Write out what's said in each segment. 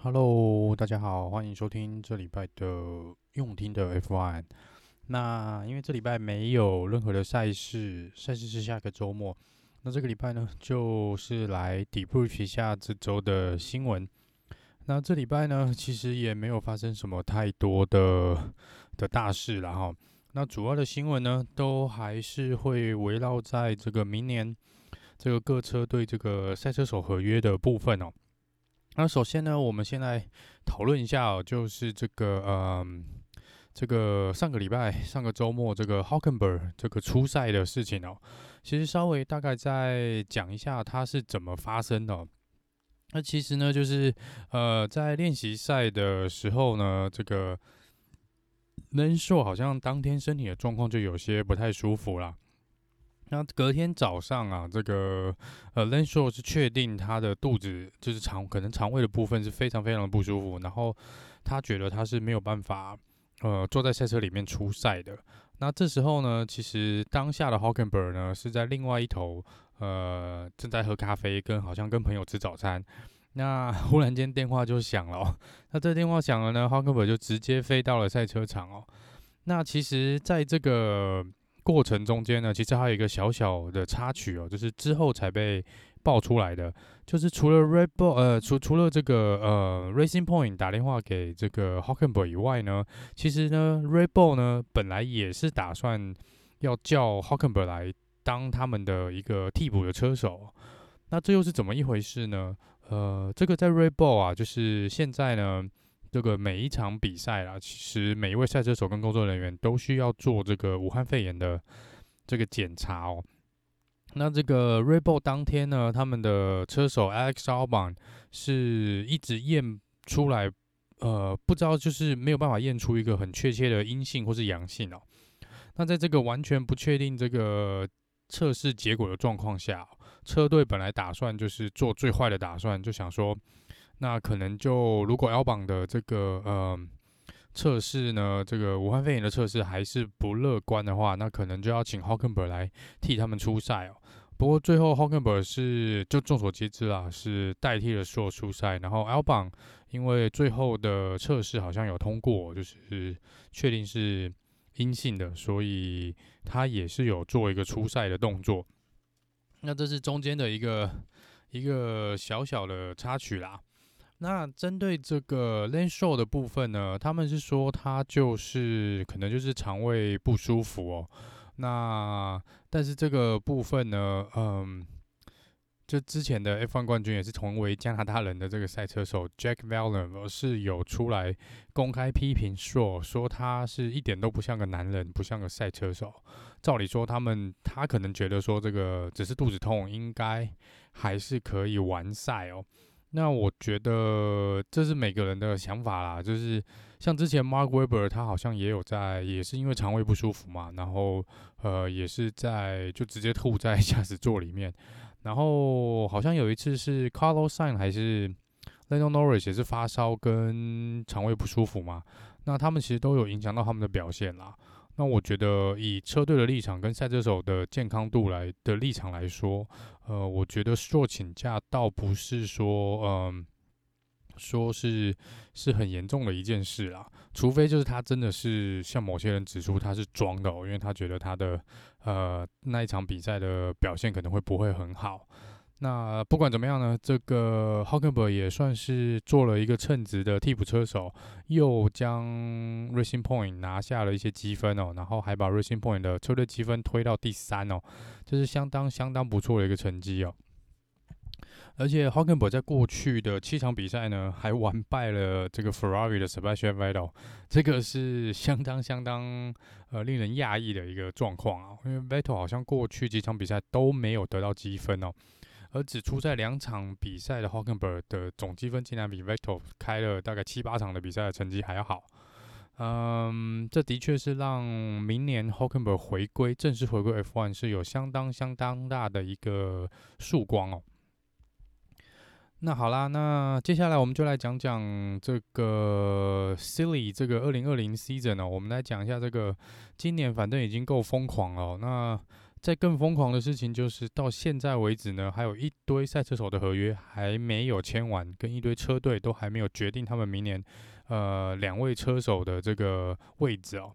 Hello，大家好，欢迎收听这礼拜的用听的 F1。那因为这礼拜没有任何的赛事，赛事是下个周末。那这个礼拜呢，就是来 debrief 一下这周的新闻。那这礼拜呢，其实也没有发生什么太多的的大事了哈。那主要的新闻呢，都还是会围绕在这个明年这个各车队这个赛车手合约的部分哦。那首先呢，我们先来讨论一下哦，就是这个嗯，这个上个礼拜、上个周末这个 Hulkenberg 这个初赛的事情哦，其实稍微大概再讲一下它是怎么发生的。那其实呢，就是呃，在练习赛的时候呢，这个 Lance Stroll 好像当天身体的状况就有些不太舒服了。那隔天早上啊，这个呃，Lance Stroll 是确定他的肚子就是肠，可能肠胃的部分是非常非常的不舒服，然后他觉得他是没有办法呃坐在赛车里面出赛的。那这时候呢，其实当下的 Hulkenberg 呢是在另外一头呃正在喝咖啡，跟好像跟朋友吃早餐。那忽然间电话就响了，那这电话响了呢，Hulkenberg 就直接飞到了赛车场哦。那其实在这个过程中间呢，其实还有一个小小的插曲哦，就是之后才被爆出来的，就是除了 Red Bull 呃，除除了这个呃 Racing Point 打电话给这个 h o c k e n b e r g 以外呢，其实呢 Red Bull 呢本来也是打算要叫 h o c k e n b e r g 来当他们的一个替补的车手，那这又是怎么一回事呢？呃，这个在 Red Bull 啊，就是现在呢。这个每一场比赛啦，其实每一位赛车手跟工作人员都需要做这个武汉肺炎的这个检查哦。那这个 r e b o l 当天呢，他们的车手 Alex Albon 是一直验出来，呃，不知道就是没有办法验出一个很确切的阴性或是阳性哦。那在这个完全不确定这个测试结果的状况下，车队本来打算就是做最坏的打算，就想说。那可能就如果 L 榜的这个呃测试呢，这个武汉肺炎的测试还是不乐观的话，那可能就要请 Hulkenberg 来替他们出赛哦。不过最后 Hulkenberg 是就众所皆知啦，是代替了 Stroll 出赛，然后 L 榜因为最后的测试好像有通过，就是确定是阴性的，所以他也是有做一个出赛的动作。那这是中间的一个一个小小的插曲啦。那针对这个 LAN Stroll 的部分呢，他们是说他就是可能就是肠胃不舒服哦。那但是这个部分呢，嗯，就之前的 F1 冠军也是同为加拿大人的这个赛车手 Jack Villeneuve 是有出来公开批评 Stroll，说他是一点都不像个男人，不像个赛车手。照理说，他们他可能觉得说这个只是肚子痛，应该还是可以完赛哦。那我觉得这是每个人的想法啦，就是像之前 Mark Webber 他好像也有在，也是因为肠胃不舒服嘛，然后呃也是在就直接吐在 驾驶座里面，然后好像有一次是 Carlos Sain 还是 l e n o Norris 也是发烧跟肠胃不舒服嘛，那他们其实都有影响到他们的表现啦。那我觉得以车队的立场跟赛车手的健康度来的立场来说，呃，我觉得 Stroll 请假倒不是说，嗯、说是是很严重的一件事啦，除非就是他真的是像某些人指出他是装的哦，因为他觉得他的呃那一场比赛的表现可能会不会很好。那不管怎么样呢，这个 Hulkenberg 也算是做了一个称职的替补车手，又将 Racing Point 拿下了一些积分哦，然后还把 Racing Point 的车队积分推到第三哦，这是相当相当不错的一个成绩哦。而且 Hulkenberg 在过去的七场比赛呢，还完败了这个 Ferrari 的 Sebastian Vettel，这个是相当相当呃令人讶异的一个状况啊，因为 Vettel 好像过去几场比赛都没有得到积分哦。而只出赛两场比赛的 Hulkenberg 的总积分竟然比 Vettel 开了大概七八场的比赛的成绩还要好，嗯，这的确是让明年 Hulkenberg 回归正式回归 F1 是有相当相当大的一个曙光哦。那好啦，那接下来我们就来讲讲这个 Silly 这个二零二零 Season 哦，我们来讲一下这个今年反正已经够疯狂了哦，那。在更疯狂的事情就是到现在为止呢，还有一堆赛车手的合约还没有签完，跟一堆车队都还没有决定他们明年呃两位车手的这个位置哦。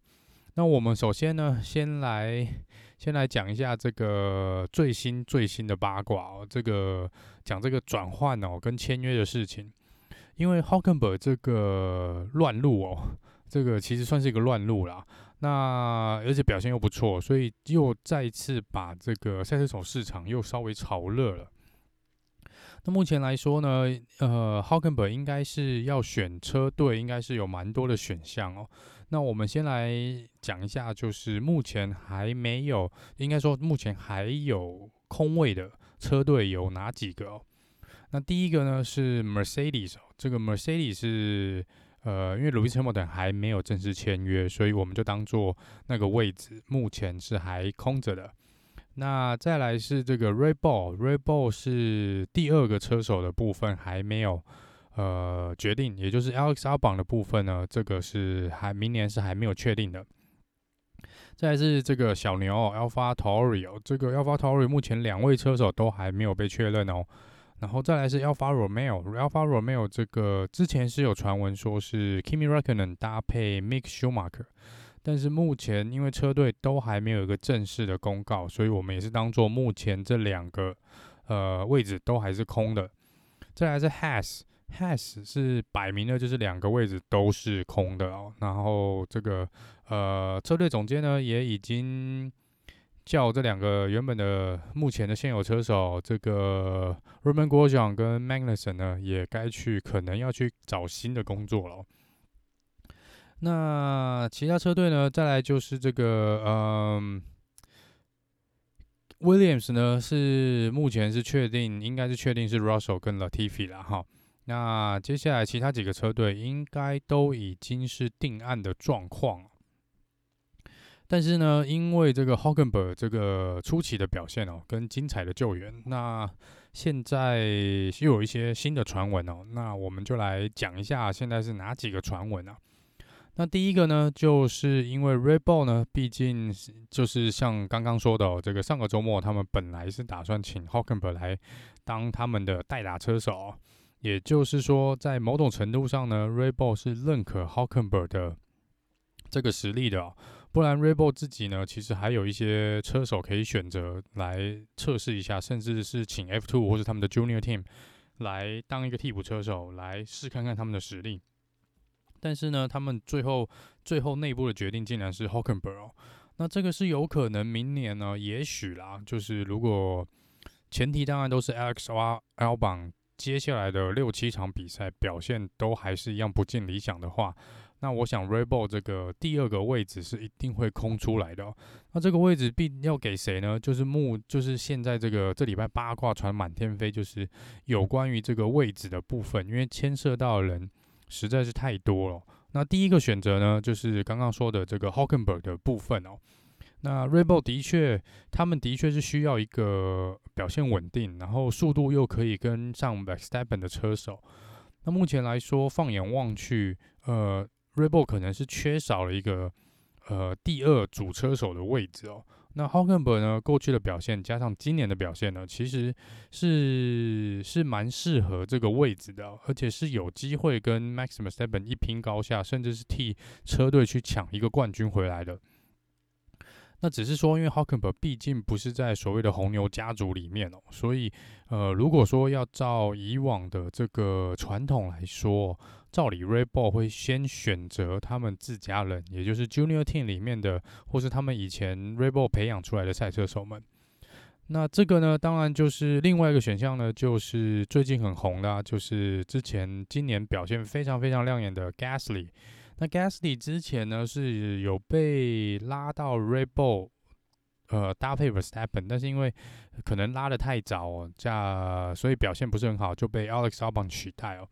那我们首先呢，先来先来讲一下这个最新最新的八卦哦，这个讲这个转换哦跟签约的事情，因为 Hulkenberg 这个乱入哦，这个其实算是一个乱入啦。那而且表现又不错，所以又再次把这个赛车手市场又稍微炒热了。那目前来说呢，呃，Hulkenberg 应该是要选车队，应该是有蛮多的选项哦。那我们先来讲一下，就是目前还没有，应该说目前还有空位的车队有哪几个哦？那第一个呢是 Mercedes，这个 Mercedes 是。呃，因为 Lewis Hamilton 还没有正式签约，所以我们就当做那个位置目前是还空着的。那再来是这个 Red Bull，Red Bull 是第二个车手的部分还没有呃决定，也就是 lxl 榜的部分呢，这个是还明年是还没有确定的。再是这个小牛 a l p h a t o r i 这个 a l p h a t o r i 目前两位车手都还没有被确认哦。然后再来是 Alpha Romeo，Alpha Romeo 这个之前是有传闻说是 Kimi Räikkönen 搭配 Mick Schumacher，但是目前因为车队都还没有一个正式的公告，所以我们也是当做目前这两个呃位置都还是空的。再来是 Has，Has 是摆明了就是两个位置都是空的哦。然后这个呃车队总监呢也已经。叫这两个原本的目前的现有车手，这个 Roman Grosjean 跟 Magnussen 呢，也该去可能要去找新的工作了。那其他车队呢？再来就是这个，嗯，Williams 呢是目前是确定，应该是确定是 Russell 跟 Latifi 了哈。那接下来其他几个车队应该都已经是定案的状况。但是呢，因为这个 Hulkenberg 这个初期的表现哦，跟精彩的救援，那现在又有一些新的传闻哦，那我们就来讲一下现在是哪几个传闻啊？那第一个呢，就是因为 Red Bull 呢，毕竟就是像刚刚说的哦，这个上个周末他们本来是打算请 Hulkenberg 来当他们的代打车手，也就是说，在某种程度上呢，Red Bull 是认可 Hulkenberg 的这个实力的。不然 Rebel 自己呢，其实还有一些车手可以选择来测试一下，甚至是请 F2 或者他们的 Junior Team 来当一个替补车手，来试看看他们的实力。但是呢，他们最后最后内部的决定竟然是 Hulkenberg 哦。那这个是有可能明年呢，也许啦，就是如果前提当然都是 Alex Wal 榜接下来的六七场比赛表现都还是一样不尽理想的话。那我想，Red Bull 这个第二个位置是一定会空出来的哦。那这个位置必要给谁呢？就是目，就是现在这个这礼拜八卦传满天飞，就是有关于这个位置的部分，因为牵涉到的人实在是太多了。那第一个选择呢，就是刚刚说的这个 Hockenberg 的部分哦。那 Red Bull 的确，他们的确是需要一个表现稳定，然后速度又可以跟上 Verstappen 的车手。那目前来说，放眼望去，呃。Rebo 可能是缺少了一个呃第二主车手的位置哦。那 Hulkenberg 呢，过去的表现加上今年的表现呢，其实是是蛮适合这个位置的，而且是有机会跟 Max Verstappen 一拼高下，甚至是替车队去抢一个冠军回来的。那只是说，因为 Hulkenberg 毕竟不是在所谓的红牛家族里面哦，所以呃，如果说要照以往的这个传统来说，照理 Red Bull 会先选择他们自家人，也就是 Junior Team 里面的，或是他们以前 Red Bull 培养出来的赛车手们。那这个呢，当然就是另外一个选项呢，就是最近很红的啊，就是之前今年表现非常非常亮眼的 Gasly。那 Gasly 之前呢是有被拉到 Red Bull，呃，搭配 Verstappen，但是因为可能拉得太早哦，这样所以表现不是很好，就被 Alex Albon 取代哦。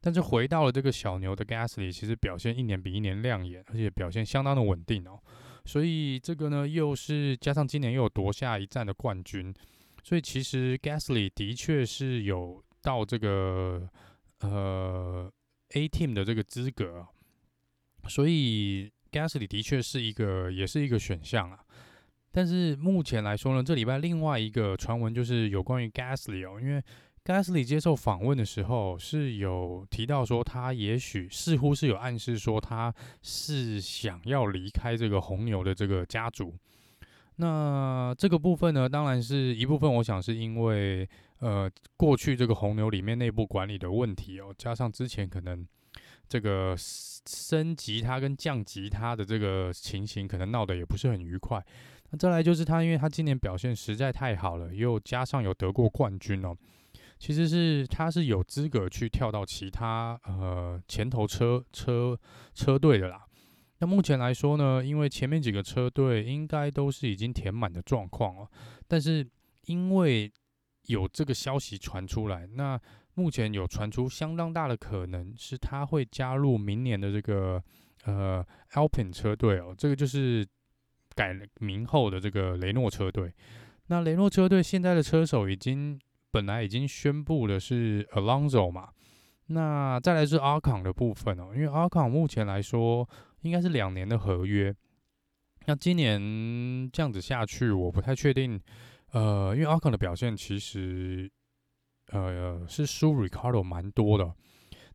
但是回到了这个小牛的 Gasly，其实表现一年比一年亮眼，而且表现相当的稳定哦。所以这个呢，又是加上今年又有夺下一站的冠军，所以其实 Gasly 的确是有到这个呃 A Team 的这个资格。所以 Gasly 的确是一个，也是一个选项啊。但是目前来说呢，这礼拜另外一个传闻就是有关于 Gasly 哦，因为 Gasly 接受访问的时候是有提到说，他也许似乎是有暗示说他是想要离开这个红牛的这个家族。那这个部分呢，当然是一部分，我想是因为呃过去这个红牛里面内部管理的问题哦，加上之前可能这个升级他跟降级他的这个情形，可能闹得也不是很愉快。那再来就是他，因为他今年表现实在太好了，又加上有得过冠军哦，其实是他是有资格去跳到其他呃前头车车车队的啦。那目前来说呢，因为前面几个车队应该都是已经填满的状况了，但是因为有这个消息传出来，那目前有传出相当大的可能是他会加入明年的这个呃 Alpine 车队哦，这个就是改名后的这个雷诺车队。那雷诺车队现在的车手已经本来已经宣布的是 Alonso 嘛，那再来是阿康的部分哦，因为阿康目前来说。应该是两年的合约，那今年这样子下去，我不太确定。呃，因为阿康的表现其实，呃，是输 Ricardo 蛮多的。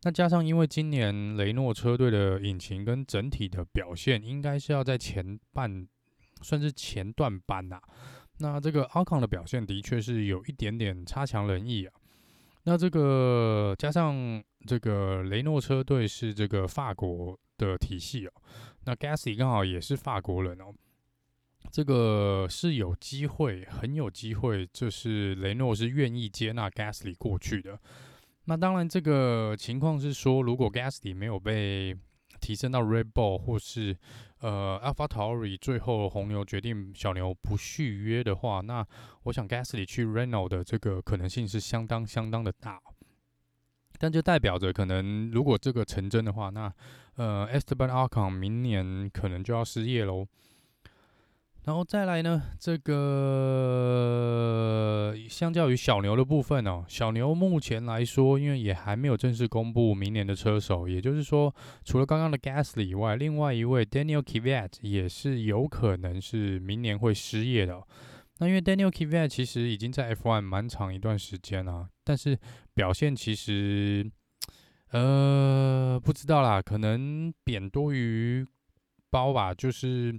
那加上因为今年雷诺车队的引擎跟整体的表现，应该是要在前半，算是前段班呐、那这个阿康的表现的确是有一点点差强人意啊。那这个加上这个雷诺车队是这个法国的体系哦，那 Gasly 刚好也是法国人哦，这个是有机会，很有机会，就是雷诺是愿意接纳 Gasly 过去的。那当然，这个情况是说，如果 Gasly 没有被提升到 Red Bull，或是呃 AlphaTauri 最后红牛决定小牛不续约的话，那我想 Gasly 去 Renault 的这个可能性是相当相当的大。但就代表着，可能如果这个成真的话，那呃，Esteban Ocon 明年可能就要失业喽。然后再来呢，这个相较于小牛的部分哦，小牛目前来说，因为也还没有正式公布明年的车手，也就是说，除了刚刚的 Gasly 以外，另外一位 Daniel Kvyat 也是有可能是明年会失业的。那因为 Daniel Kvyat 其实已经在 F1 蛮长一段时间了，但是表现其实，呃，不知道啦，可能贬多于褒吧，就是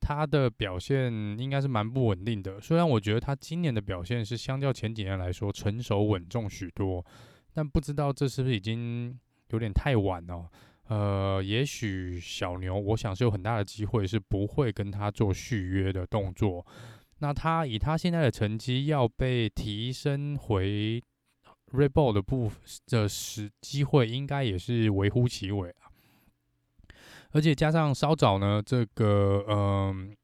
他的表现应该是蛮不稳定的。虽然我觉得他今年的表现是相较前几年来说成熟稳重许多，但不知道这是不是已经有点太晚了。呃，也许小牛，我想是有很大的机会是不会跟他做续约的动作。那他以他现在的成绩要被提升回 Red Bull 的部分的时机会，应该也是微乎其微。而且加上稍早呢，这个嗯，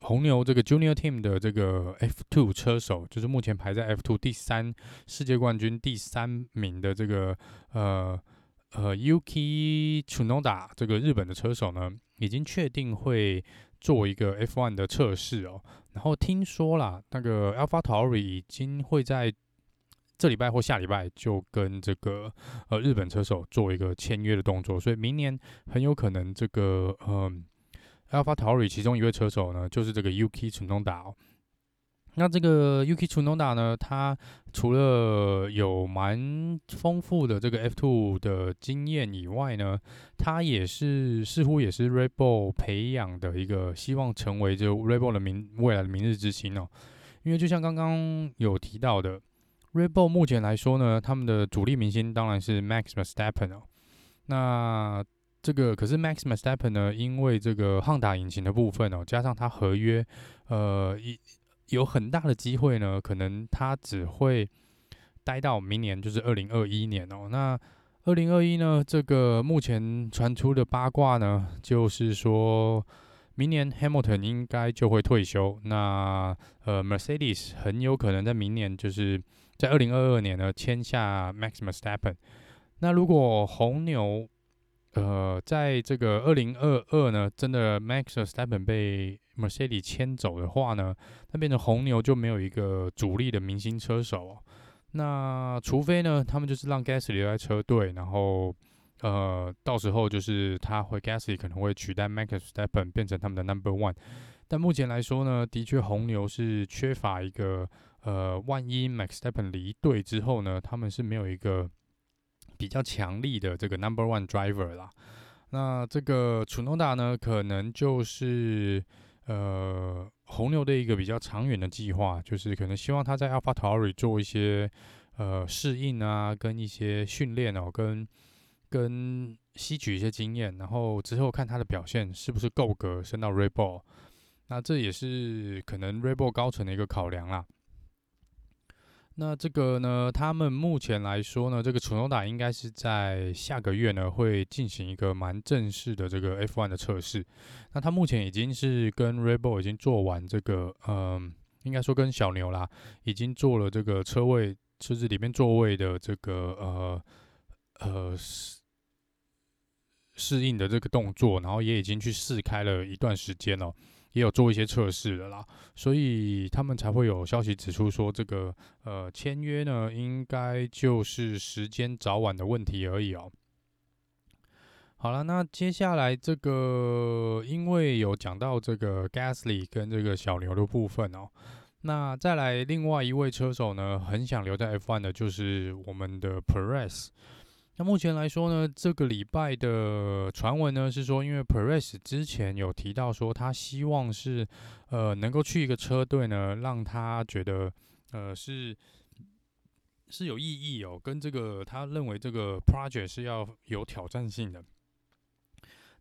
红牛这个 Junior Team 的这个 F2 车手，就是目前排在 F2 第三世界冠军第三名的这个呃呃 Yuki Tsunoda 这个日本的车手呢，已经确定会做一个 F1 的测试哦。然后听说啦，那个 AlphaTauri 已经会在这礼拜或下礼拜就跟这个呃日本车手做一个签约的动作，所以明年很有可能这个嗯 AlphaTauri 其中一位车手呢，就是这个 Yuki Tsunoda 哦。那这个 Yuki Tsunoda 呢，他除了有蛮丰富的这个 F2 的经验以外呢，他也是似乎也是 Red Bull 培养的一个希望成为这 Red Bull 的明未来的明日之星哦。因为就像刚刚有提到的，Red Bull 目前来说呢，他们的主力明星当然是 Max v e s t a p p e n 哦。那这个可是 Max v e s t a p p e n 呢，因为这个汉达引擎的部分哦，加上他合约呃一。有很大的机会呢，可能他只会待到明年，就是二零二一年哦。那二零二一呢，这个目前传出的八卦呢，就是说明年 Hamilton 应该就会退休。那呃，Mercedes 很有可能在明年，就是在二零二二年呢签下 Max Verstappen。那如果红牛呃在这个二零二二呢，真的 Max Verstappen 被 Mercedes 签走的话呢，那变成红牛就没有一个主力的明星车手哦。那除非呢，他们就是让 Gasly 留在车队，然后呃，到时候就是他会 Gasly 可能会取代 Max s t e p p e n 变成他们的 Number One。但目前来说呢，的确红牛是缺乏一个呃，万一 Max s t e p p e n 离队之后呢，他们是没有一个比较强力的这个 Number One Driver 啦。那这个楚诺达呢，可能就是呃红牛的一个比较长远的计划，就是可能希望他在 AlphaTauri 做一些呃适应啊，跟一些训练哦，跟跟吸取一些经验，然后之后看他的表现是不是够格升到 Red Bull。那这也是可能 Red Bull 高层的一个考量啦。那这个呢，他们目前来说呢，这个 Tsunoda 应该是在下个月呢会进行一个蛮正式的这个 F1 的测试。那他目前已经是跟 Red Bull 已经做完这个，嗯，应该说跟小牛啦，已经做了这个车位车子里面座位的这个呃呃适适应的这个动作，然后也已经去试开了一段时间了。也有做一些测试的啦，所以他们才会有消息指出说，这个呃签约呢，应该就是时间早晚的问题而已哦。好了，那接下来这个因为有讲到这个 Gasly 跟这个小牛的部分哦，那再来另外一位车手呢，很想留在 F1 的就是我们的 Perez。那目前来说呢，这个礼拜的传闻呢是说，因为 Perez 之前有提到说，他希望是呃能够去一个车队呢，让他觉得呃是是有意义哦，跟这个他认为这个 project 是要有挑战性的。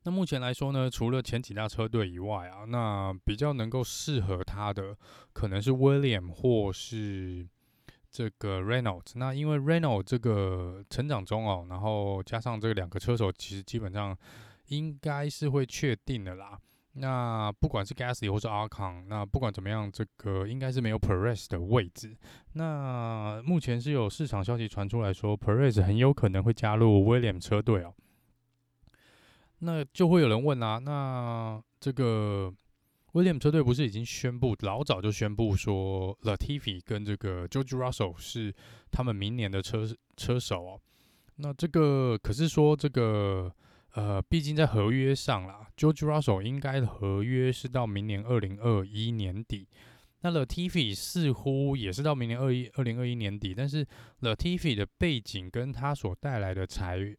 那目前来说呢，除了前几大车队以外啊，那比较能够适合他的可能是 William 或是。这个 Renault，那因为 Renault 这个成长中哦，然后加上这两个车手，其实基本上应该是会确定的啦。那不管是 Gasly 或是 Ocon，那不管怎么样，这个应该是没有 Perez 的位置。那目前是有市场消息传出来说，Perez 很有可能会加入 William 车队哦。那就会有人问啊，那这个。威廉车队不是已经宣布，老早就宣布说，Latifi 跟这个 George Russell 是他们明年的车车手哦。那这个可是说这个呃，毕竟在合约上啦，George Russell 应该合约是到明年二零二一年底。那 Latifi 似乎也是到明年二一二零二一年底，但是 Latifi 的背景跟他所带来的财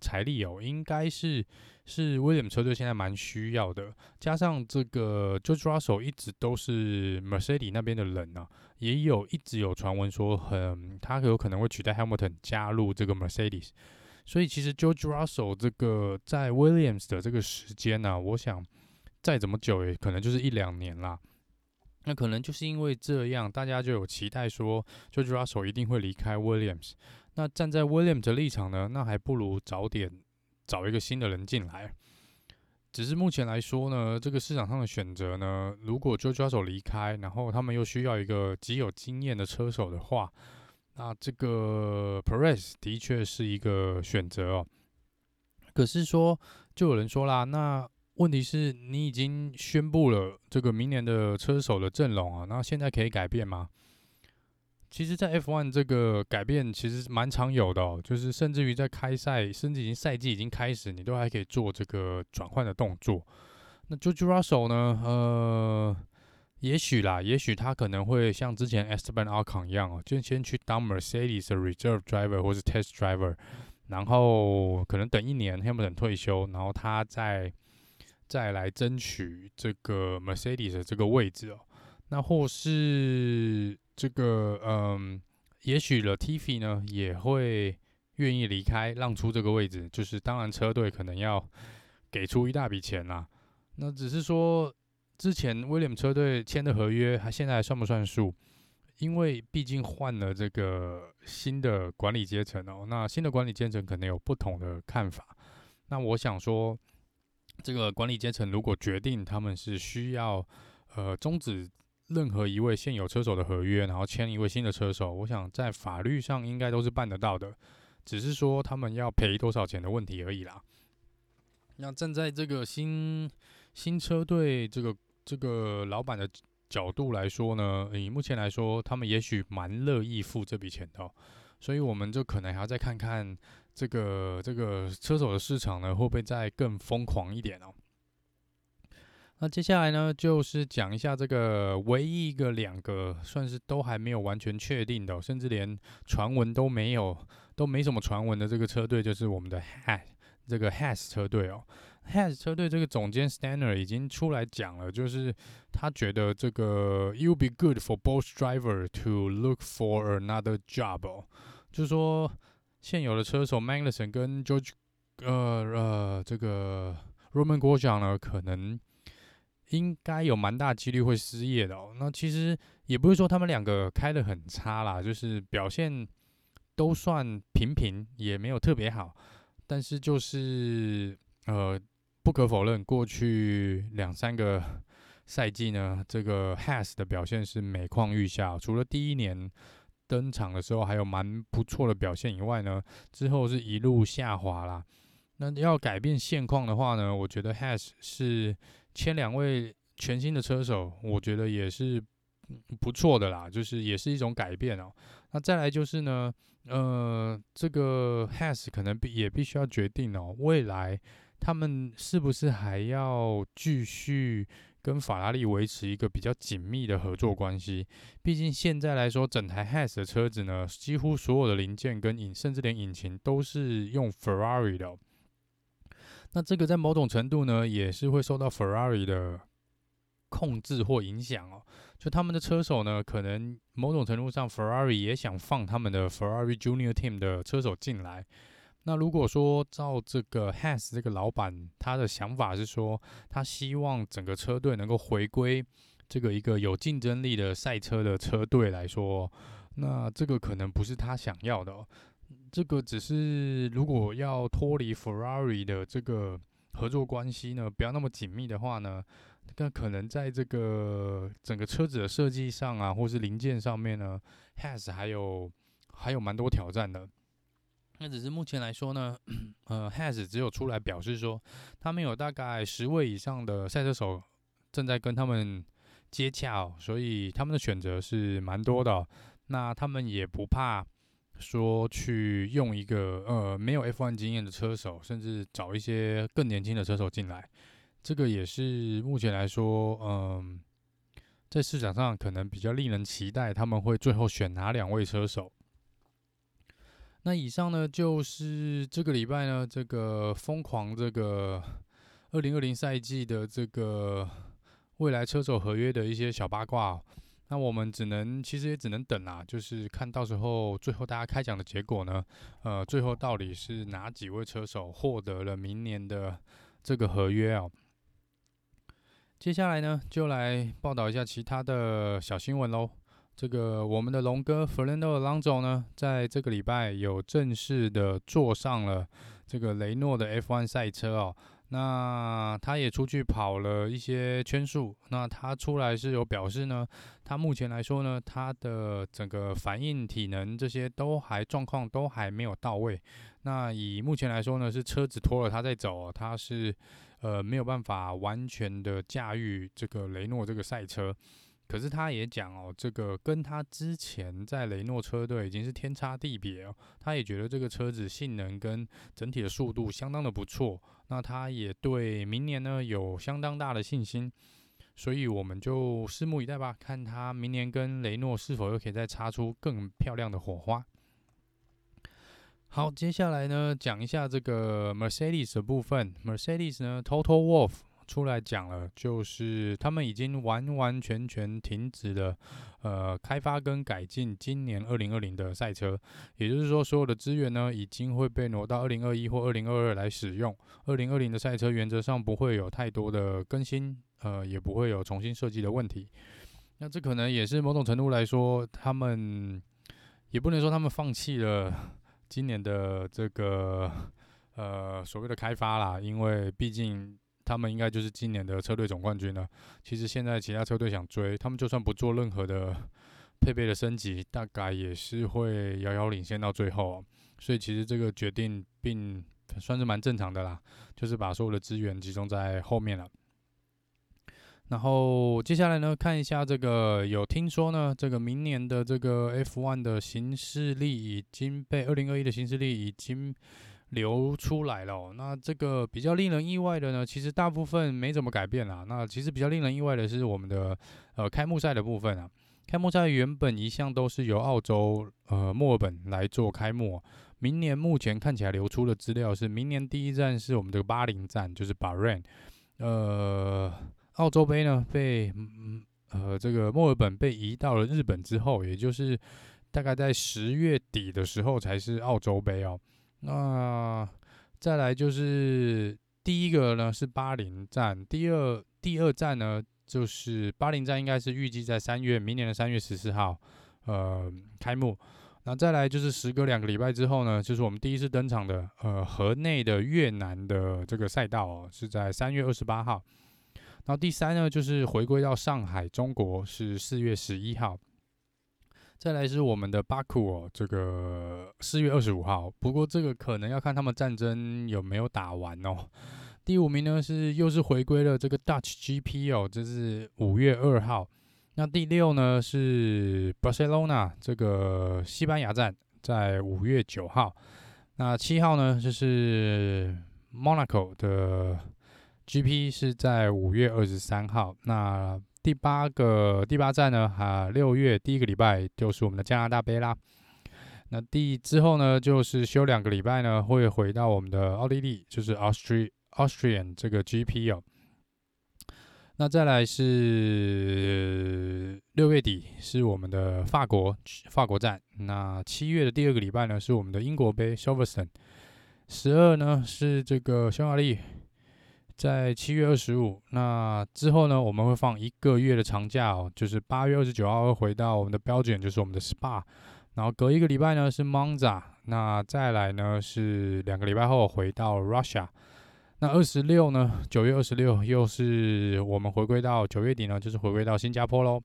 财力哦，应该是。是 William 车队现在蛮需要的，加上这个 George Russell 一直都是 Mercedes 那边的人、啊，也有一直有传闻说很他有可能会取代 Hamilton 加入这个 Mercedes，所以其实 George Russell 这个在 Williams 的这个时间呢、啊，我想再怎么久也可能就是一两年啦。那可能就是因为这样，大家就有期待说 George Russell 一定会离开 Williams。那站在 Williams 的立场呢，那还不如早点。找一个新的人进来，只是目前来说呢，这个市场上的选择呢，如果 George Russell 离开，然后他们又需要一个极有经验的车手的话，那这个 Perez 的确是一个选择哦。可是说，就有人说啦，那问题是你已经宣布了这个明年的车手的阵容啊，那现在可以改变吗？其实，在 F1 这个改变其实蛮常有的哦，就是甚至于在开赛，甚至已经赛季已经开始，你都还可以做这个转换的动作。那 George Russell 呢？呃，也许啦，也许他可能会像之前 Esteban Ocon 一样哦，就先去当 Mercedes 的 Reserve Driver 或是 Test Driver，然后可能等一年 Hamilton 退休，然后他再再来争取这个 Mercedes 的这个位置哦。那或是。这个嗯，也许了 t fi 呢也会愿意离开，让出这个位置。就是当然，车队可能要给出一大笔钱啦。那只是说，之前威廉车队签的合约，他现在还算不算数？因为毕竟换了这个新的管理阶层哦。那新的管理阶层可能有不同的看法。那我想说，这个管理阶层如果决定他们是需要呃终止。任何一位现有车手的合约，然后签一位新的车手，我想在法律上应该都是办得到的，只是说他们要赔多少钱的问题而已啦。那站在这个新新车队这个这个老板的角度来说呢，以目前来说，他们也许蛮乐意付这笔钱的，所以我们就可能还要再看看这个这个车手的市场呢，会不会再更疯狂一点哦。那接下来呢，就是讲一下这个唯一一个两个算是都还没有完全确定的，甚至连传闻都没有，都没什么传闻的这个车队，就是我们的 Has 这个 Has 车队哦。Has 车队这个总监 Stanner 已经出来讲了，就是他觉得这个 You'll be good for both driver to look for another job 哦，就是说现有的车手 Magnussen 跟 George 呃呃这个 Roman Grosjean 呢，可能。应该有蛮大几率会失业的哦。那其实也不是说他们两个开得很差啦，就是表现都算平平，也没有特别好。但是就是呃，不可否认，过去两三个赛季呢，这个 Has 的表现是每况愈下。除了第一年登场的时候还有蛮不错的表现以外呢，之后是一路下滑啦。那要改变现况的话呢，我觉得 Has 是。签两位全新的车手，我觉得也是不错的啦，就是也是一种改变哦。那再来就是呢，呃，这个 Has 可能必也必须要决定哦，未来他们是不是还要继续跟法拉利维持一个比较紧密的合作关系？毕竟现在来说，整台 Has 的车子呢，几乎所有的零件跟引，甚至连引擎都是用 Ferrari 的。那这个在某种程度呢，也是会受到 Ferrari 的控制或影响哦。就他们的车手呢，可能某种程度上，Ferrari 也想放他们的 Ferrari Junior Team 的车手进来。那如果说照这个 Has 这个老板他的想法是说，他希望整个车队能够回归这个一个有竞争力的赛车的车队来说，那这个可能不是他想要的哦。这个只是如果要脱离 Ferrari 的这个合作关系呢，不要那么紧密的话呢，那可能在这个整个车子的设计上啊，或是零件上面呢，Has 还有还有蛮多挑战的。那只是目前来说呢，呃，Has 只有出来表示说，他们有大概十位以上的赛车手正在跟他们接洽哦，所以他们的选择是蛮多的。那他们也不怕。说去用一个呃没有 F1 经验的车手，甚至找一些更年轻的车手进来，这个也是目前来说，嗯、在市场上可能比较令人期待，他们会最后选哪两位车手。那以上呢，就是这个礼拜呢，这个疯狂这个二零二零赛季的这个未来车手合约的一些小八卦。那我们只能，其实也只能等啦，就是看到时候最后大家开奖的结果呢，呃，最后到底是哪几位车手获得了明年的这个合约啊？接下来呢，就来报道一下其他的小新闻喽。这个我们的龙哥 Fernando Alonso 呢，在这个礼拜有正式的坐上了这个雷诺的 F1 赛车哦。那他也出去跑了一些圈数，那他出来是有表示呢，他目前来说呢，他的整个反应、体能这些都还状况都还没有到位。那以目前来说呢，是车子拖了他在走，他是呃没有办法完全的驾驭这个雷诺这个赛车。可是他也讲哦，这个跟他之前在雷诺车队已经是天差地别哦。他也觉得这个车子性能跟整体的速度相当的不错。那他也对明年呢有相当大的信心，所以我们就拭目以待吧，看他明年跟雷诺是否又可以再擦出更漂亮的火花。好，接下来呢讲一下这个 Mercedes 的部分。Mercedes 呢，Total Wolf。出来讲了，就是他们已经完完全全停止了，呃，开发跟改进今年二零二零的赛车，也就是说，所有的资源呢，已经会被挪到二零二一或二零二二来使用。二零二零的赛车原则上不会有太多的更新，呃，也不会有重新设计的问题。那这可能也是某种程度来说，他们也不能说他们放弃了今年的这个呃所谓的开发啦，因为毕竟。他们应该就是今年的车队总冠军了。其实现在其他车队想追，他们就算不做任何的配备的升级，大概也是会遥遥领先到最后。所以其实这个决定并算是蛮正常的啦，就是把所有的资源集中在后面了。然后接下来呢，看一下这个有听说呢，这个明年的这个 F1 的行事历已经被二零二一的行事历已经。流出来了哦。那这个比较令人意外的呢，其实大部分没怎么改变啦。那其实比较令人意外的是我们的呃开幕赛的部分啊。开幕赛原本一向都是由澳洲呃墨尔本来做开幕。明年目前看起来流出的资料是，明年第一站是我们这个巴林站，就是 Bahrain。呃，澳洲杯呢被嗯呃这个墨尔本被移到了日本之后，也就是大概在十月底的时候才是澳洲杯哦。那再来就是第一个呢是巴林站，第二第二站呢就是巴林站，应该是预计在三月，明年的三月十四号呃开幕。那再来就是时隔两个礼拜之后呢，就是我们第一次登场的呃河内的越南的这个赛道哦，是在三月二十八号。然后第三呢就是回归到上海中国是四月十一号。再来是我们的巴库哦，这个四月二十五号。不过这个可能要看他们战争有没有打完哦。第五名呢是又是回归了这个 Dutch GP 哦，这是五月二号。那第六呢是 Barcelona 这个西班牙站，在五月九号。那七号呢就是 Monaco 的 GP 是在五月二十三号。那第八个第八站呢，哈，六月第一个礼拜就是我们的加拿大杯啦。那第之后呢，就是休两个礼拜呢，会回到我们的奥地利，就是 Austria Austrian 这个 GP 哦。那再来是六月底是我们的法国法国站，那七月的第二个礼拜呢是我们的英国杯 Silverstone，十二呢是这个匈牙利，在七月二十五，那之后呢我们会放一个月的长假哦，就是八月二十九号会回到我们的标准就是我们的 Spa，然后隔一个礼拜呢是 Monza，那再来呢是两个礼拜后回到 Russia。那二十六呢？九月二十六又是我们回归到九月底呢，就是回归到新加坡喽。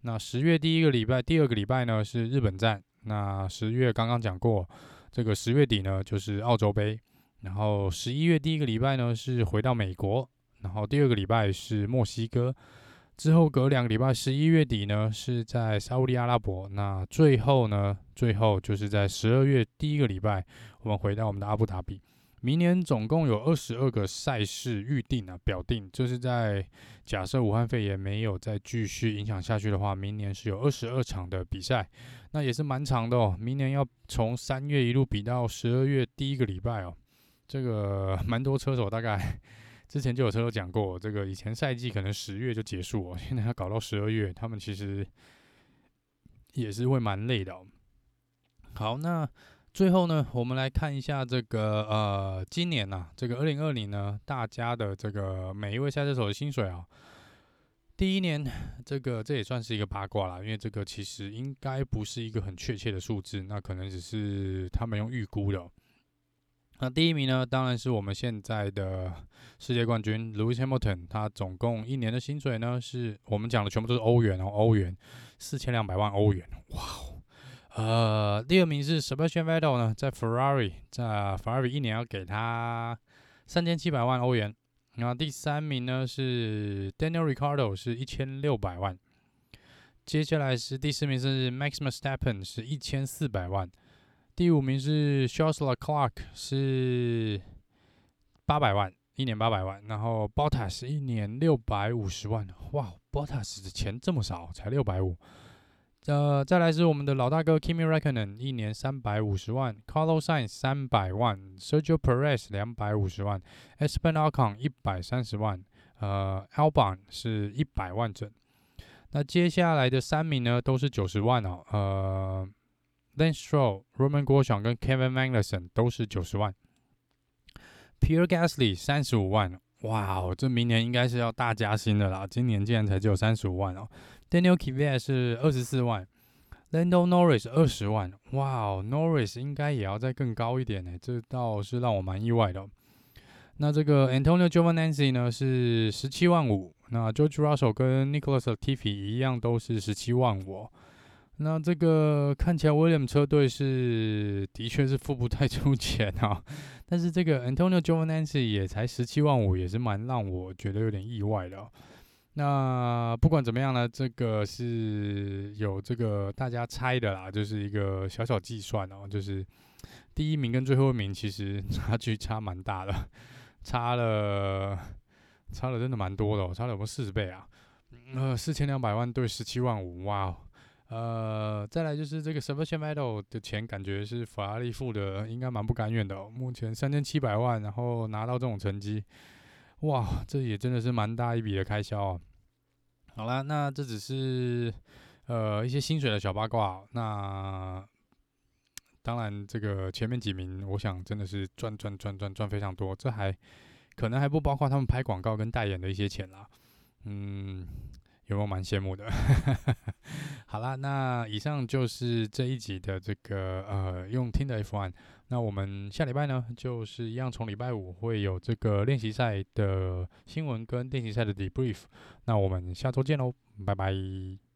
那十月第一个礼拜，第二个礼拜呢是日本站。那十月刚刚讲过，这个十月底呢就是澳洲杯。然后十一月第一个礼拜呢是回到美国，然后第二个礼拜是墨西哥。之后隔两个礼拜，十一月底呢是在沙乌地阿拉伯。那最后呢，最后就是在十二月第一个礼拜，我们回到我们的阿布达比。明年总共有二十二个赛事预定啊，表定，就是在假设武汉肺炎没有再继续影响下去的话，明年是有二十二场的比赛，那也是蛮长的哦。明年要从三月一路比到十二月第一个礼拜哦，这个 蛮多车手大概之前就有车手讲过，这个以前赛季可能十月就结束哦，现在要搞到十二月，他们其实也是会蛮累的。好，那。最后呢，我们来看一下这个呃，今年呐、啊，这个二零二零呢，大家的这个每一位赛车手的薪水啊。第一年，这个这也算是一个八卦啦，因为这个其实应该不是一个很确切的数字，那可能只是他们用预估的。那第一名呢，当然是我们现在的世界冠军 Lewis Hamilton，他总共一年的薪水呢，是我们讲的全部都是欧元哦，欧元四千两百万欧元，哇哦。呃，第二名是 Sebastian Vettel 呢，在 Ferrari，在 Ferrari 一年要给他三千七百万欧元。然后第三名呢是 Daniel Ricciardo，是一千六百万。接下来是第四名是 Max Verstappen，是一千四百万。第五名是 Charles Leclerc，是八百万，一年八百万。然后 Bottas 一年六百五十万，哇，Bottas 的钱这么少，才六百五。呃，再来是我们的老大哥 Kimi Räikkönen，一年三百五十万；Carlos Sainz 三百万；Sergio Perez 两百五十万；Esteban Ocon 一百三十万；呃，Albon 是一百万整。那接下来的三名呢，都是九十万哦。呃，Lance Stroll、Romain Grosjean 跟 Kevin Magnussen 都是九十万；Pierre Gasly 三十五万。哇哦，这明年应该是要大加薪的啦！今年竟然才只有三十五万哦。Daniel Kvyat 是二十四万，Lando Norris 二十万。哇哦，Norris 应该也要再更高一点呢，这倒是让我蛮意外的。那这个 Antonio Giovinazzi 呢是十七万五，那 George Russell 跟 Nicholas Tiffy 一样都是十七万五。那这个看起来，William 车队是的确是付不太出钱啊，但是这个 Antonio Giovinazzi 也才十七万五，也是蛮让我觉得有点意外的哦。那不管怎么样呢，这个是有这个大家猜的啦，就是一个小小计算哦，就是第一名跟最后一名其实 差距差蛮大的，差了差了真的蛮多的哦，差了有没有四十倍啊？呃，四千两百万对十七万五，哇！呃，再来就是这个 Sebastian Vettel 的钱，感觉是法拉利付的，应该蛮不甘愿的。目前三千七百万，然后拿到这种成绩，哇，这也真的是蛮大一笔的开销啊。好啦，那这只是呃一些薪水的小八卦。那当然，这个前面几名，我想真的是赚赚赚赚赚非常多，这还可能还不包括他们拍广告跟代言的一些钱啦。嗯。有没有蛮羡慕的？好啦，那以上就是这一集的这个呃用听的 F1。那我们下礼拜呢，就是一样从礼拜五会有这个练习赛的新闻跟练习赛的 debrief。那我们下周见喽，拜拜。